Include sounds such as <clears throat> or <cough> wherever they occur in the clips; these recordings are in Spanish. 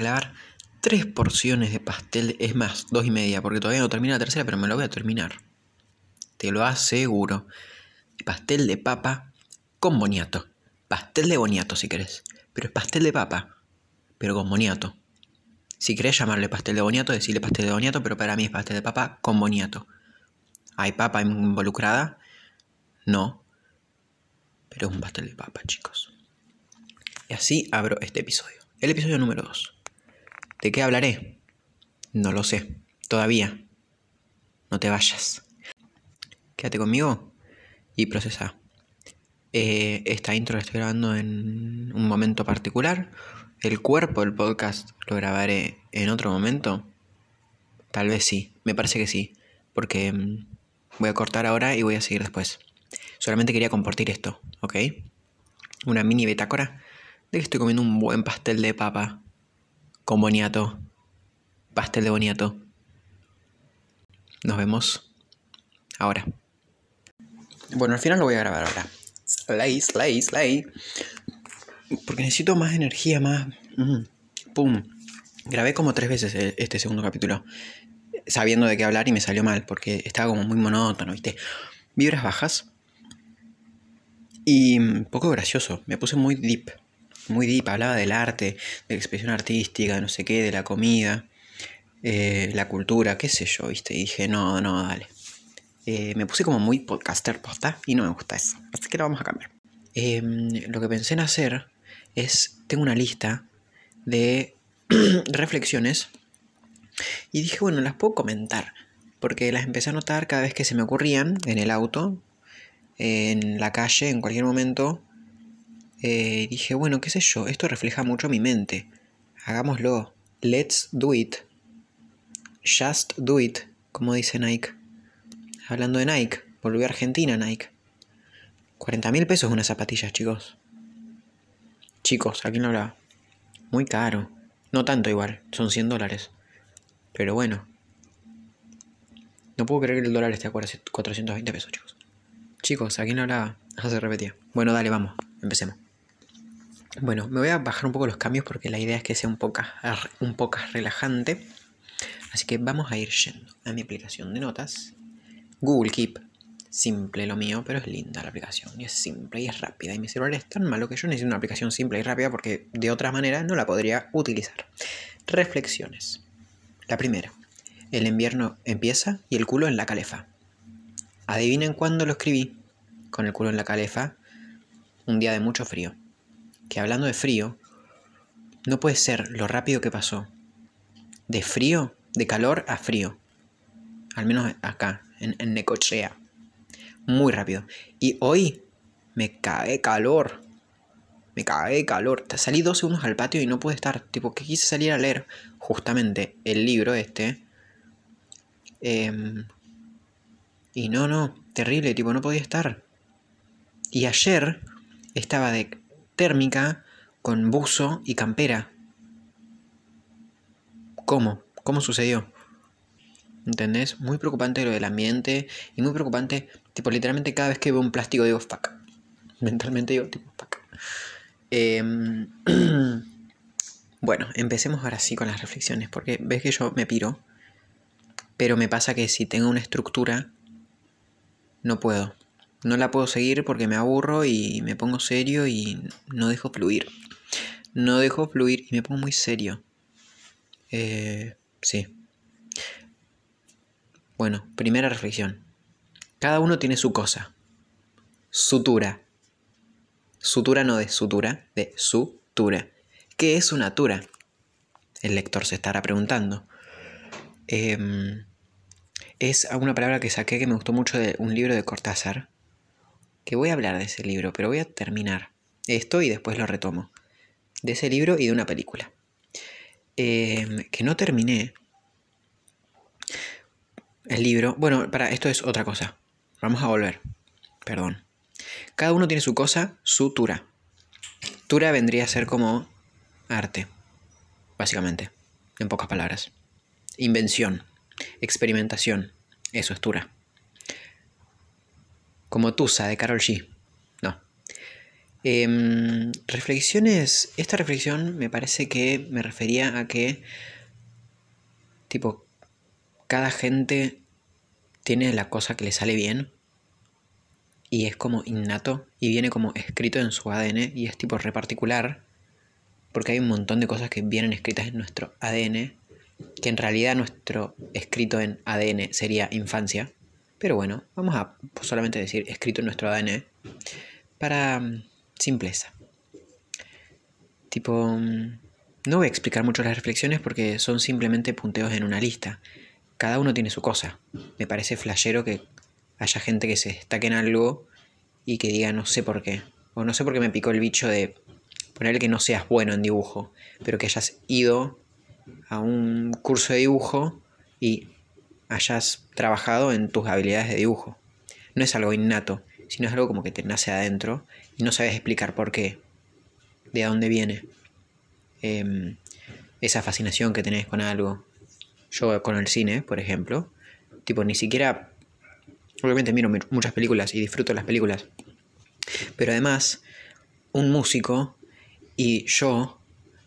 Clavar tres porciones de pastel, es más, dos y media, porque todavía no termina la tercera, pero me lo voy a terminar. Te lo aseguro. Pastel de papa con boniato. Pastel de boniato si querés. Pero es pastel de papa, pero con boniato. Si querés llamarle pastel de boniato, decirle pastel de boniato, pero para mí es pastel de papa con boniato. ¿Hay papa involucrada? No. Pero es un pastel de papa, chicos. Y así abro este episodio. El episodio número 2. ¿De qué hablaré? No lo sé. Todavía. No te vayas. Quédate conmigo y procesa. Eh, esta intro la estoy grabando en un momento particular. El cuerpo del podcast lo grabaré en otro momento. Tal vez sí. Me parece que sí. Porque mm, voy a cortar ahora y voy a seguir después. Solamente quería compartir esto, ¿ok? Una mini betácora de que estoy comiendo un buen pastel de papa con boniato. Pastel de boniato. Nos vemos ahora. Bueno, al final lo voy a grabar ahora. Slay, slay, slay. Porque necesito más energía, más... Mm, ¡Pum! Grabé como tres veces e-, este segundo capítulo. Sabiendo de qué hablar y me salió mal. Porque estaba como muy monótono, ¿viste? Vibras bajas. Y un poco gracioso. Me puse muy deep muy deep, hablaba del arte, de la expresión artística, no sé qué, de la comida, eh, la cultura, qué sé yo, ¿viste? Y dije, no, no, dale. Eh, me puse como muy podcaster posta y no me gusta eso, así que lo vamos a cambiar. Em, lo que pensé en hacer es, tengo una lista de <clears throat> reflexiones y dije, bueno, las puedo comentar, porque las empecé a notar cada vez que se me ocurrían en el auto, en la calle, en cualquier momento, eh, dije, bueno, qué sé yo, esto refleja mucho mi mente. Hagámoslo. Let's do it. Just do it, como dice Nike. Hablando de Nike, volvió a Argentina Nike. 40 mil pesos unas zapatillas, chicos. Chicos, aquí no hablaba. Muy caro. No tanto igual, son 100 dólares. Pero bueno. No puedo creer que el dólar esté a 420 pesos, chicos. Chicos, aquí no hablaba. <laughs> Se repetía. Bueno, dale, vamos. Empecemos. Bueno, me voy a bajar un poco los cambios porque la idea es que sea un poco, un poco relajante. Así que vamos a ir yendo a mi aplicación de notas. Google Keep. Simple lo mío, pero es linda la aplicación. Y es simple y es rápida. Y mi celular es tan malo que yo necesito una aplicación simple y rápida porque de otra manera no la podría utilizar. Reflexiones. La primera. El invierno empieza y el culo en la calefa. Adivinen cuándo lo escribí. Con el culo en la calefa. Un día de mucho frío que hablando de frío, no puede ser lo rápido que pasó. De frío, de calor a frío. Al menos acá, en, Necochea. Muy rápido. Y hoy me cae calor. Me cae calor. Salí dos segundos al patio y no pude estar. Tipo, que quise salir a leer justamente el libro este. Em, y no, no, terrible, tipo, no podía estar. Y ayer estaba de térmica con buzo y campera. ¿Cómo? ¿Cómo sucedió? ¿Entendés? Muy preocupante lo del ambiente y muy preocupante, tipo, literalmente cada vez que veo un plástico digo, fuck. <laughs> Mentalmente digo, tipo, fuck. Em, <clears throat> bueno, empecemos ahora sí con las reflexiones, porque ves que yo me piro, pero me pasa que si tengo una estructura, no puedo no la puedo seguir porque me aburro y me pongo serio y no dejo fluir. No dejo fluir y me pongo muy serio. Eh, sí. Bueno, primera reflexión. Cada uno tiene su cosa. Sutura. Sutura no de sutura, de sutura. ¿Qué es una tura? El lector se estará preguntando. Em, es una palabra que saqué que me gustó mucho de un libro de Cortázar, que voy a hablar de ese libro, pero voy a terminar esto y después lo retomo. De ese libro y de una película. Em, que no terminé. El libro. Bueno, para, esto es otra cosa. Vamos a volver. Perdón. Cada uno tiene su cosa, su tura. Tura vendría a ser como arte. Básicamente. En pocas palabras. Invención. Experimentación. Eso es tura como Tusa de Carol G. No. Em, reflexiones. Esta reflexión me parece que me refería a que, tipo, cada gente tiene la cosa que le sale bien y es como innato y viene como escrito en su ADN y es tipo re particular porque hay un montón de cosas que vienen escritas en nuestro ADN que en realidad nuestro escrito en ADN sería infancia pero bueno, vamos a solamente decir escrito en nuestro ADN para mm, simpleza. Tipo, mm, no voy a explicar mucho las reflexiones porque son simplemente punteos en una lista. Cada uno tiene su cosa. Me parece flashero que haya gente que se destaque en algo y que diga no sé por qué. O no sé por qué me picó el bicho de poner que no seas bueno en dibujo, pero que hayas ido a un curso de dibujo y hayas trabajado en tus habilidades de dibujo. No es algo innato, sino es algo como que te nace adentro y no sabes explicar por qué, de dónde viene em, esa fascinación que tenés con algo. Yo con el cine, por ejemplo, tipo, ni siquiera, obviamente miro muchas películas y disfruto las películas, pero además, un músico y yo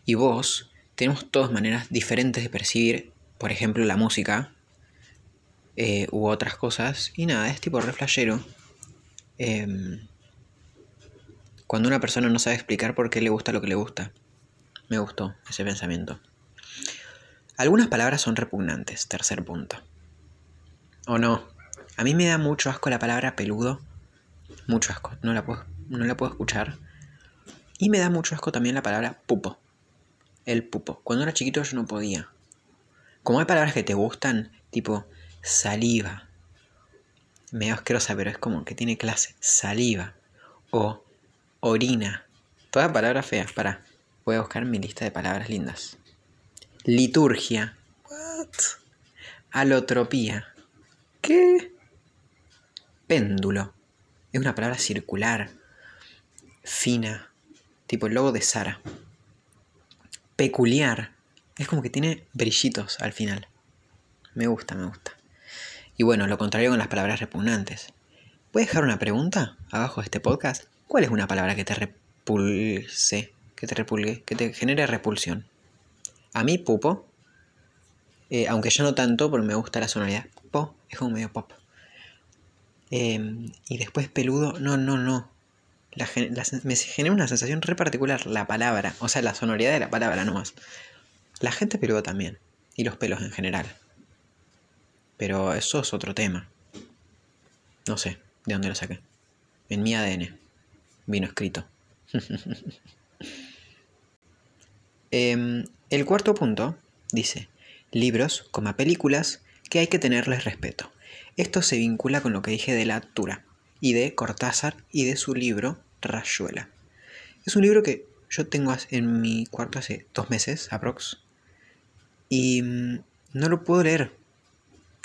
y vos tenemos todas maneras diferentes de percibir, por ejemplo, la música eh, u otras cosas. Y nada, es tipo reflejero. Em, cuando una persona no sabe explicar por qué le gusta lo que le gusta. Me gustó ese pensamiento. Algunas palabras son repugnantes, tercer punto. ¿O no? A mí me da mucho asco la palabra peludo. Mucho asco, no la puedo, no la puedo escuchar. Y me da mucho asco también la palabra pupo. El pupo. Cuando era chiquito yo no podía. Como hay palabras que te gustan, tipo saliva. Medio asquerosa, pero es como que tiene clase. Saliva. O orina. Toda palabra fea. Para. Voy a buscar mi lista de palabras lindas. Liturgia. What? Alotropía. ¿Qué? Péndulo. Es una palabra circular. Fina. Tipo el logo de Sara. Peculiar. Es como que tiene brillitos al final. Me gusta, me gusta. Y bueno, lo contrario con las palabras repugnantes. ¿Puedes dejar una pregunta abajo de este podcast? ¿Cuál es una palabra que te repulse, que te repulgue, que te genere repulsión? A mí, pupo, eh, aunque yo no tanto, porque me gusta la sonoridad. Po, es como medio pop. Em, y después peludo, no, no, no. me genera una sensación re particular la palabra, o sea, la sonoridad de la palabra nomás. La gente peludo también, y los pelos en general. Pero eso es otro tema. No sé de dónde lo saqué. En mi ADN. Vino escrito. <laughs> Em, el cuarto punto dice, libros, como películas, que hay que tenerles respeto. Esto se vincula con lo que dije de la altura y de Cortázar y de su libro Rayuela. Es un libro que yo tengo en mi cuarto hace dos meses, aprox. Y mm, no lo puedo leer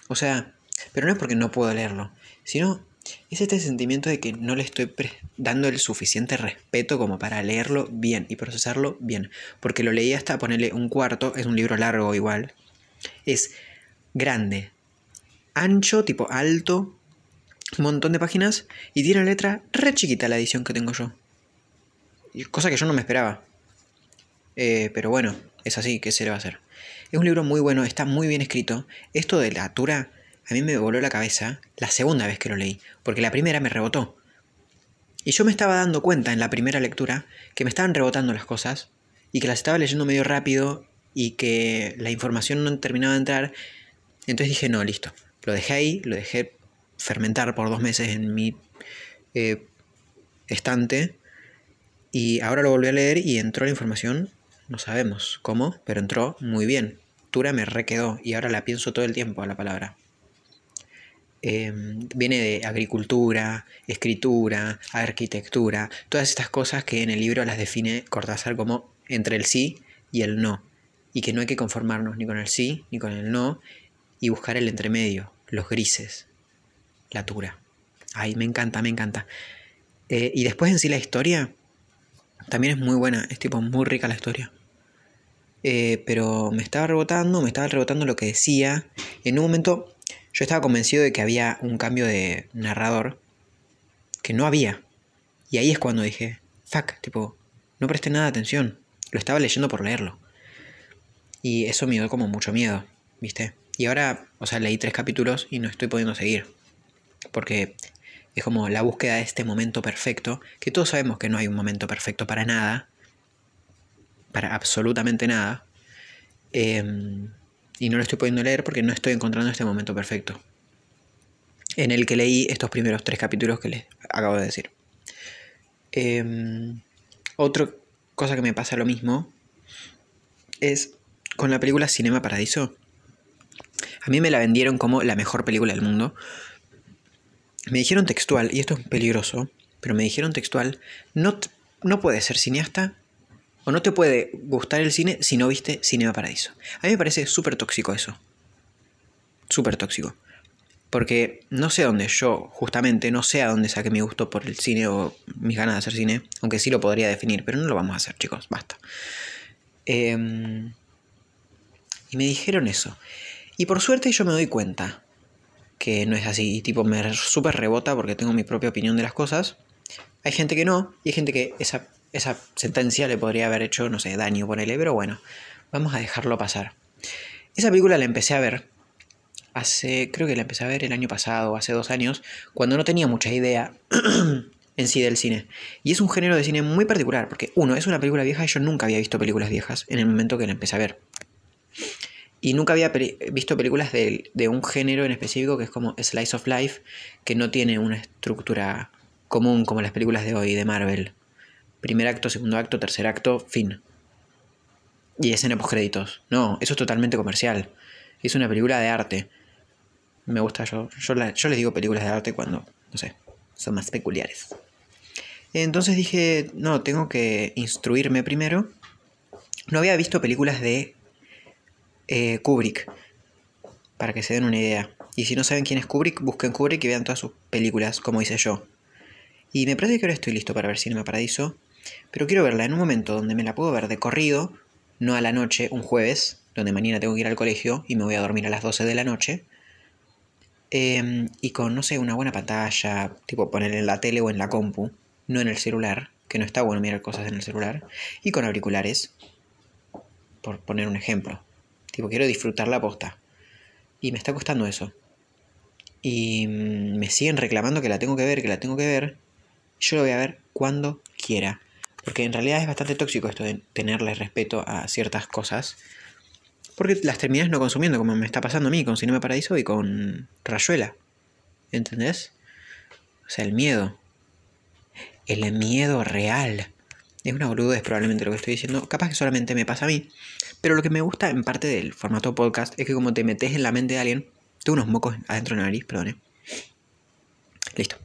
o sea, pero no es porque no puedo leerlo, sino es este sentimiento de que no le estoy dando el suficiente respeto como para leerlo bien y procesarlo bien. Porque lo leí hasta ponerle un cuarto, es un libro largo igual. Es grande, ancho, tipo alto, un montón de páginas y tiene una letra re chiquita la edición que tengo yo. Cosa que yo no me esperaba. Eh, pero bueno, es así, ¿qué se le va a hacer? Es un libro muy bueno, está muy bien escrito. Esto de la atura a mí me voló la cabeza la segunda vez que lo leí, porque la primera me rebotó. Y yo me estaba dando cuenta en la primera lectura que me estaban rebotando las cosas y que las estaba leyendo medio rápido y que la información no terminaba de entrar. Entonces dije, no, listo. Lo dejé ahí, lo dejé fermentar por dos meses en mi eh, estante y ahora lo volví a leer y entró la información no sabemos cómo, pero entró muy bien. Tura me requedó y ahora la pienso todo el tiempo a la palabra. Em, viene de agricultura, escritura, arquitectura, todas estas cosas que en el libro las define Cortázar como entre el sí y el no. Y que no hay que conformarnos ni con el sí ni con el no y buscar el entremedio, los grises, la tura. Ay, me encanta, me encanta. Eh, y después en sí la historia también es muy buena, es tipo muy rica la historia. Eh, pero me estaba rebotando, me estaba rebotando lo que decía. En un momento yo estaba convencido de que había un cambio de narrador que no había. Y ahí es cuando dije, fuck, tipo, no presté nada de atención. Lo estaba leyendo por leerlo. Y eso me dio como mucho miedo, ¿viste? Y ahora, o sea, leí tres capítulos y no estoy pudiendo seguir. Porque es como la búsqueda de este momento perfecto, que todos sabemos que no hay un momento perfecto para nada, para absolutamente nada. Em, y no lo estoy pudiendo leer porque no estoy encontrando este momento perfecto. En el que leí estos primeros tres capítulos que les acabo de decir. Em, otra cosa que me pasa lo mismo es con la película Cinema Paradiso. A mí me la vendieron como la mejor película del mundo. Me dijeron textual, y esto es peligroso, pero me dijeron textual, no, no puedes ser cineasta no te puede gustar el cine si no viste Cinema Paradiso. A mí me parece súper tóxico eso. Súper tóxico. Porque no sé dónde yo, justamente, no sé a dónde saqué mi gusto por el cine o mis ganas de hacer cine. Aunque sí lo podría definir, pero no lo vamos a hacer, chicos, basta. Em, y me dijeron eso. Y por suerte yo me doy cuenta que no es así. Y tipo, me súper rebota porque tengo mi propia opinión de las cosas. Hay gente que no, y hay gente que esa, esa sentencia le podría haber hecho, no sé, daño, ponele, pero bueno, vamos a dejarlo pasar. Esa película la empecé a ver hace, creo que la empecé a ver el año pasado, hace dos años, cuando no tenía mucha idea <clears throat> en sí del cine. Y es un género de cine muy particular, porque uno, es una película vieja y yo nunca había visto películas viejas en el momento que la empecé a ver. Y nunca había visto películas de, de, un género en específico que es como Slice of Life, que no tiene una estructura común como las películas de hoy de Marvel. Primer acto, segundo acto, tercer acto, fin. Y escena post créditos. No, eso es totalmente comercial. Es una película de arte. Me gusta, yo, yo, yo les digo películas de arte cuando, no sé, son más peculiares. Entonces dije, no, tengo que instruirme primero. No había visto películas de eh, Kubrick, para que se den una idea. Y si no saben quién es Kubrick, busquen Kubrick y vean todas sus películas, como hice yo. Y me parece que ahora estoy listo para ver Cinema Paradiso, pero quiero verla en un momento donde me la puedo ver de corrido, no a la noche, un jueves, donde mañana tengo que ir al colegio y me voy a dormir a las 12 de la noche. Em, y con, no sé, una buena pantalla, tipo poner en la tele o en la compu, no en el celular, que no está bueno mirar cosas en el celular, y con auriculares, por poner un ejemplo. Tipo, quiero disfrutar la posta. Y me está costando eso. Y mm, me siguen reclamando que la tengo que ver, que la tengo que ver. Yo lo voy a ver cuando quiera. Porque en realidad es bastante tóxico esto de tenerle respeto a ciertas cosas. Porque las terminas no consumiendo, como me está pasando a mí con Cinema Paradiso y con Rayuela. ¿Entendés? O sea, el miedo. El miedo real. Es una boludez probablemente lo que estoy diciendo. Capaz que solamente me pasa a mí. Pero lo que me gusta en parte del formato podcast es que como te metes en la mente de alguien, tengo unos mocos adentro de la nariz, perdone. Listo.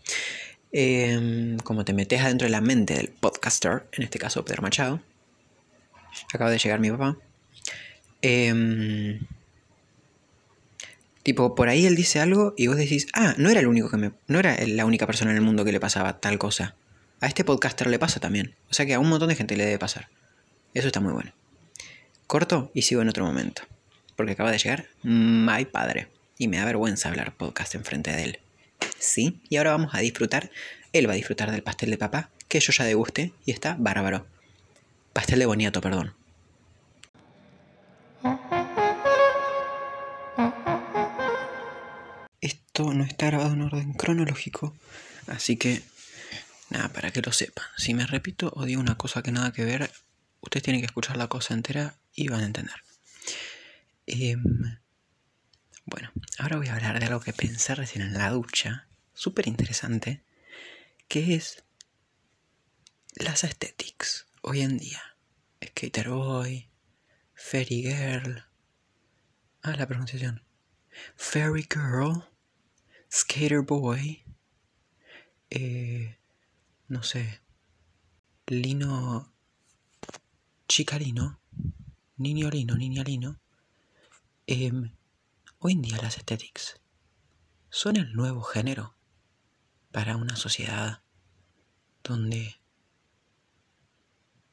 Em, como te metes adentro de la mente del podcaster, en este caso Pedro Machado. Acaba de llegar mi papá. Em, tipo, por ahí él dice algo y vos decís, ah, no era el único que me. No era la única persona en el mundo que le pasaba tal cosa. A este podcaster le pasa también. O sea que a un montón de gente le debe pasar. Eso está muy bueno. Corto y sigo en otro momento. Porque acaba de llegar my padre. Y me da vergüenza hablar podcast enfrente de él. Sí, y ahora vamos a disfrutar. Él va a disfrutar del pastel de papá, que yo ya deguste y está bárbaro. Pastel de boniato, perdón. Esto no está grabado en orden cronológico, así que nada, para que lo sepan. Si me repito o digo una cosa que nada que ver, ustedes tienen que escuchar la cosa entera y van a entender. Em, bueno, ahora voy a hablar de algo que pensé recién en la ducha, súper interesante, que es las aesthetics hoy en día. Skater Boy, Fairy Girl. Ah, la pronunciación. Fairy Girl, Skater Boy, eh, no sé, Lino Chicalino niño lino, niña lino, em, hoy en día las aesthetics son el nuevo género para una sociedad donde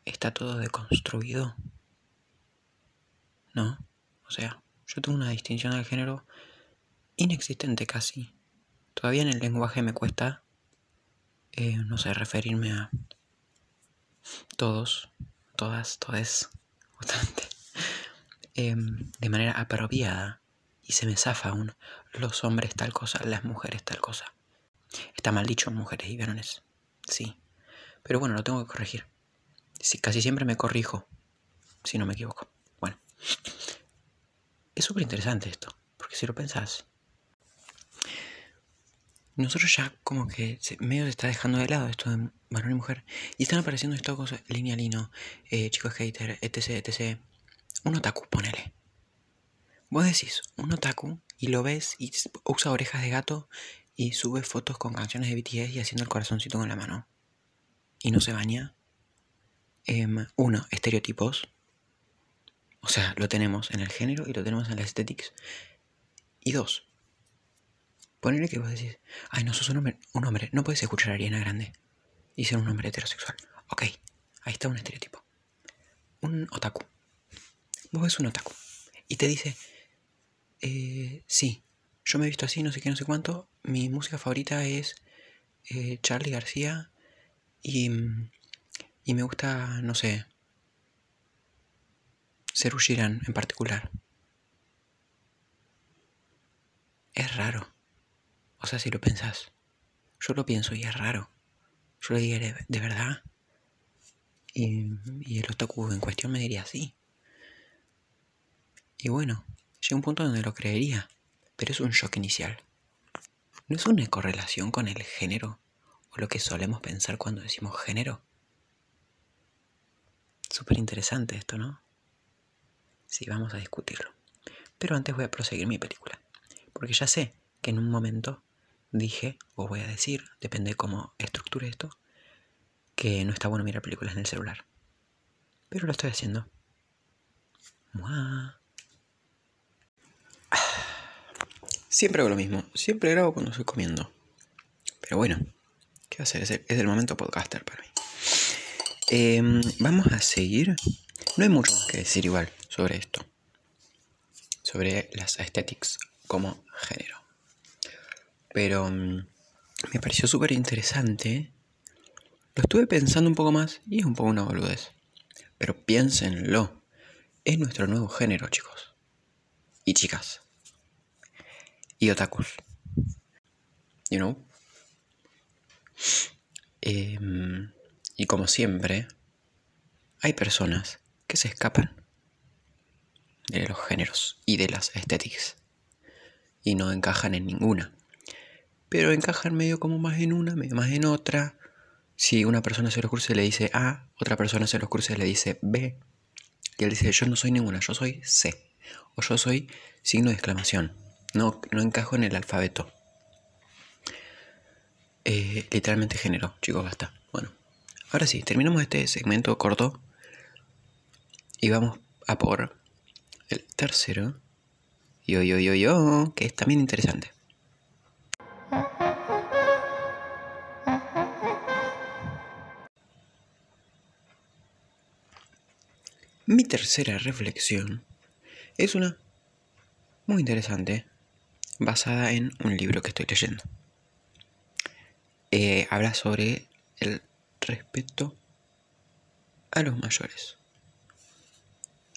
está todo deconstruido. ¿No? O sea, yo tengo una distinción del género inexistente casi. Todavía en el lenguaje me cuesta, eh, no sé, referirme a todos, todas, todes, <laughs> em, de manera apropiada y se me zafa aún los hombres tal cosa, las mujeres tal cosa. Está mal dicho mujeres y varones, sí. Pero bueno, lo tengo que corregir. Sí, casi siempre me corrijo, si no me equivoco. Bueno, es súper interesante esto, porque si lo pensás, nosotros ya como que medio se está dejando de lado esto de varón y mujer, y están apareciendo estas cosas, línea lino, eh, chicos hater, etc, etc. Un otaku, ponele. Vos decís, un otaku, y lo ves y usa orejas de gato y sube fotos con canciones de BTS y haciendo el corazoncito con la mano. Y no se baña. Em, uno, estereotipos. O sea, lo tenemos en el género y lo tenemos en la estética. Y dos, ponerle que vos decís, ay, no sos un hombre, un hombre, no puedes escuchar a Ariana Grande y ser un hombre heterosexual. Ok, ahí está un estereotipo. Un otaku. Vos ves un otaku y te dice, eh, sí, yo me he visto así, no sé qué, no sé cuánto. Mi música favorita es eh, Charlie García y, y me gusta, no sé, Seru Shiran en particular. Es raro. O sea, si lo pensás. Yo lo pienso y es raro. Yo le diré, ¿de verdad? Y, y el otaku en cuestión me diría sí. Y bueno, llega un punto donde lo creería pero es un shock inicial. ¿No es una correlación con el género o lo que solemos pensar cuando decimos género? Súper interesante esto, ¿no? Sí, vamos a discutirlo. Pero antes voy a proseguir mi película. Porque ya sé que en un momento dije, o voy a decir, depende de cómo estructure esto, que no está bueno mirar películas en el celular. Pero lo estoy haciendo. Siempre hago lo mismo. Siempre grabo cuando estoy comiendo. Pero bueno, ¿qué va a hacer? Es el, momento podcaster para mí. Em, vamos a seguir. No hay mucho más que decir igual sobre esto. Sobre las aesthetics como género. Pero mm, me pareció súper interesante. Lo estuve pensando un poco más y es un poco una boludez. Pero piénsenlo. Es nuestro nuevo género, chicos. Y chicas y otakus. You know? Em, y como siempre, hay personas que se escapan de los géneros y de las estéticas y no encajan en ninguna. Pero encajan medio como más en una, más en otra. Si una persona se los cursos le dice A, otra persona se los cursos le dice B. Y él dice, yo no soy ninguna, yo soy C. O yo soy signo de exclamación. No, no encajo en el alfabeto. Eh, literalmente género, chicos, basta. Bueno, ahora sí, terminamos este segmento corto y vamos a por el tercero. Yo, yo, yo, yo, que es también interesante. Mi tercera reflexión es una muy interesante basada en un libro que estoy leyendo. Eh, habla sobre el respeto a los mayores.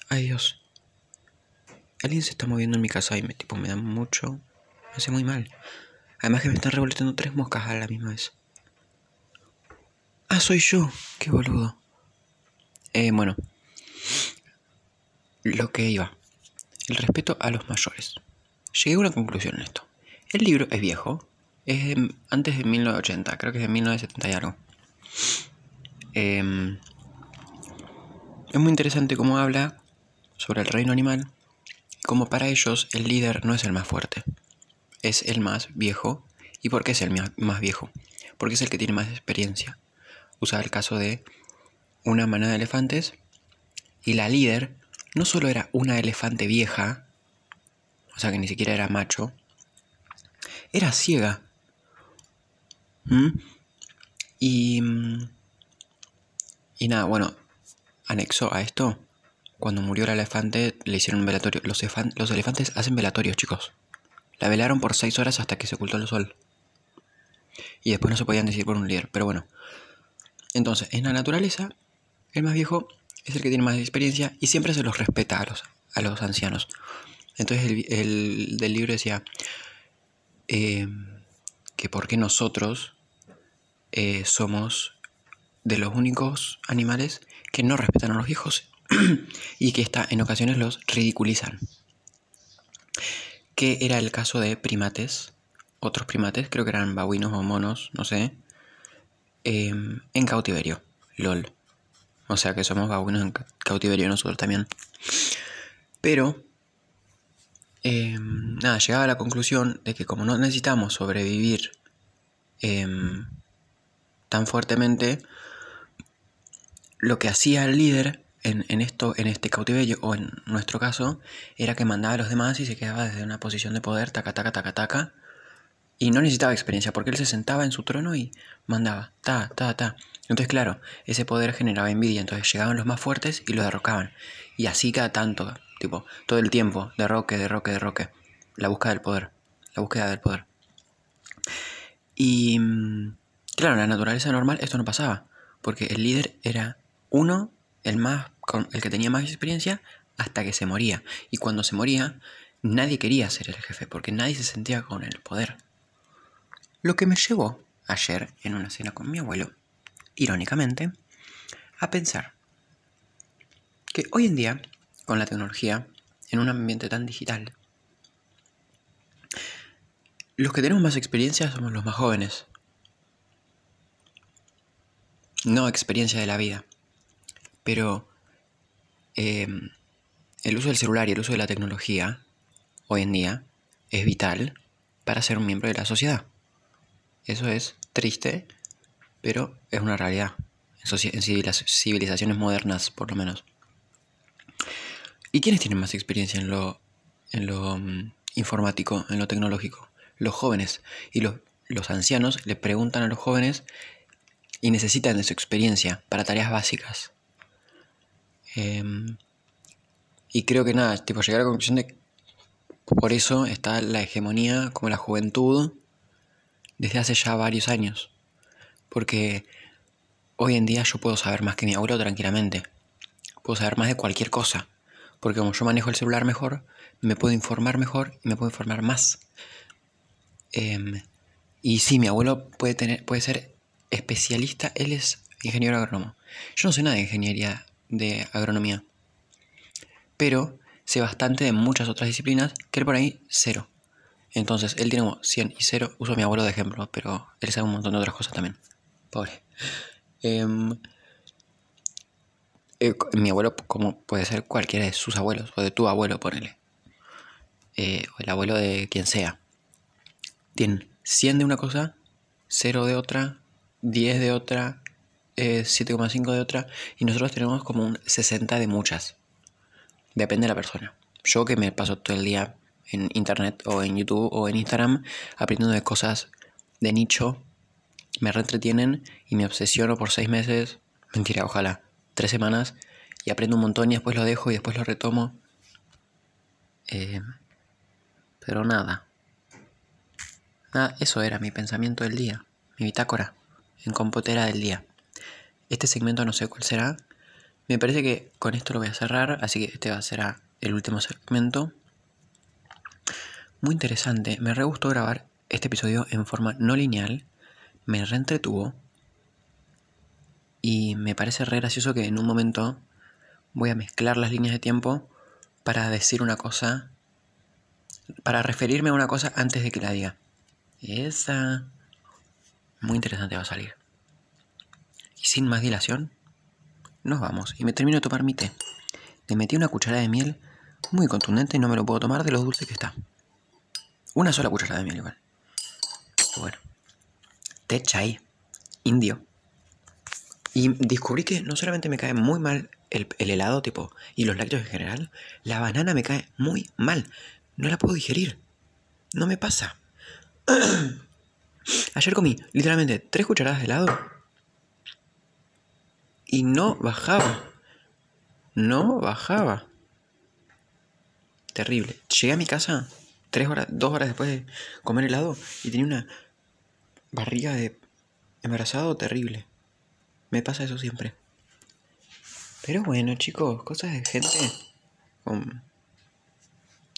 Ay Dios. Alguien se está moviendo en mi casa y me, tipo, me da mucho... Me hace muy mal. Además que me están revolviendo tres moscas a la misma vez. Ah, soy yo. Qué boludo. Eh, bueno. Lo que iba. El respeto a los mayores llegué a una conclusión en esto. El libro es viejo, es antes de 1980, creo que es de 1970 y algo. Em, es muy interesante cómo habla sobre el reino animal, como para ellos el líder no es el más fuerte, es el más viejo. ¿Y por qué es el más viejo? Porque es el que tiene más experiencia. Usa el caso de una manada de elefantes y la líder no solo era una elefante vieja, o sea que ni siquiera era macho, era ciega. ¿Mm? Y, mm, y nada, bueno, anexo a esto, cuando murió el elefante le hicieron un velatorio. Los, elefantes hacen velatorios, chicos. La velaron por seis horas hasta que se ocultó el sol. Y después no se podían decir por un líder, pero bueno. Entonces, en la naturaleza, el más viejo es el que tiene más experiencia y siempre se los respeta a los, a los ancianos. Entonces el, del libro decía eh, que porque nosotros eh, somos de los únicos animales que no respetan a los viejos <clears throat> y que está, en ocasiones los ridiculizan. Que era el caso de primates, otros primates, creo que eran babuinos o monos, no sé, em, en cautiverio, lol. O sea que somos babuinos en cautiverio nosotros también. Pero, em, nada, llegaba a la conclusión de que como no necesitamos sobrevivir em, tan fuertemente, lo que hacía el líder en, esto, en este cautiverio, o en nuestro caso, era que mandaba a los demás y se quedaba desde una posición de poder, taca, taca, taca, taca. Y no necesitaba experiencia, porque él se sentaba en su trono y mandaba, ta, ta, ta. Entonces, claro, ese poder generaba envidia, entonces llegaban los más fuertes y lo derrocaban. Y así cada tanto, todo el tiempo, derroque, derroque, derroque. La búsqueda del poder, la búsqueda del poder. Y, mm, claro, en la naturaleza normal esto no pasaba, porque el líder era uno, el, más, el que tenía más experiencia, hasta que se moría. Y cuando se moría, nadie quería ser el jefe, porque nadie se sentía con el poder. Lo que me llevó ayer, en una cena con mi abuelo, irónicamente, a pensar que hoy en día, con la tecnología, en un ambiente tan digital, los que tenemos más experiencia somos los más jóvenes. No experiencia de la vida. Pero em, el uso del celular y el uso de la tecnología hoy en día es vital para ser un miembro de la sociedad. Eso es triste, pero es una realidad. En, civilizaciones modernas, por lo menos. ¿Y quiénes tienen más experiencia en lo, en lo mm, informático, en lo tecnológico? Los jóvenes. Y los, los ancianos le preguntan a los jóvenes y necesitan de su experiencia para tareas básicas. Em, y creo que nada, tipo, llegar a la conclusión de por eso está la hegemonía como la juventud desde hace ya varios años. Porque hoy en día yo puedo saber más que mi abuelo tranquilamente. Puedo saber más de cualquier cosa. Porque como yo manejo el celular mejor, me puedo informar mejor y me puedo informar más. Em, y sí, mi abuelo puede, tener, puede ser especialista, él es ingeniero agrónomo. Yo no sé nada de ingeniería de agronomía. Pero sé bastante de muchas otras disciplinas que él por ahí cero. Entonces, él tiene 100 y 0. Uso a mi abuelo de ejemplo, pero él sabe un montón de otras cosas también. Pobre. Em, eh, mi abuelo, como puede ser cualquiera de sus abuelos, o de tu abuelo, ponele. Eh, o el abuelo de quien sea. Tienen 100 de una cosa, 0 de otra, 10 de otra, 7,5 de otra y nosotros tenemos como un 60 de muchas. Depende de la persona. Yo que me paso todo el día en internet o en YouTube o en Instagram aprendiendo de cosas de nicho, me reentretienen y me obsesiono por 6 meses, mentira, ojalá, 3 semanas y aprendo un montón y después lo dejo y después lo retomo. Eh, pero nada. Nada, eso era mi pensamiento del día, mi bitácora, en compotera del día. Este segmento no sé cuál será. Me parece que con esto lo voy a cerrar, así que este va a ser el último segmento. Muy interesante, me re gustó grabar este episodio en forma no lineal, me reentretuvo y me parece re gracioso que en un momento voy a mezclar las líneas de tiempo para decir una cosa, para referirme a una cosa antes de que la diga. Esa... Muy interesante va a salir. Y sin más dilación, nos vamos. Y me termino de tomar mi té. Le metí una cucharada de miel muy contundente y no me lo puedo tomar de lo dulce que está. Una sola cucharada de miel igual. bueno. Té chai. Indio. Y descubrí que no solamente me cae muy mal el, el, helado, tipo, y los lácteos en general, la banana me cae muy mal. No la puedo digerir. No me pasa. <clears throat> Ayer comí literalmente tres cucharadas de helado y no bajaba. No bajaba. Terrible. Llegué a mi casa tres horas, dos horas después de comer helado y tenía una barriga de embarazado terrible. Me pasa eso siempre. Pero bueno, chicos, cosas de gente con,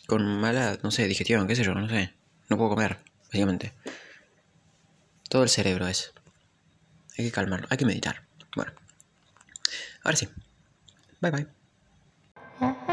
con mala, no sé, digestión, qué sé yo, no sé. No puedo comer, básicamente. Todo el cerebro es. Hay que calmarlo, hay que meditar. Bueno, ahora sí. Bye bye.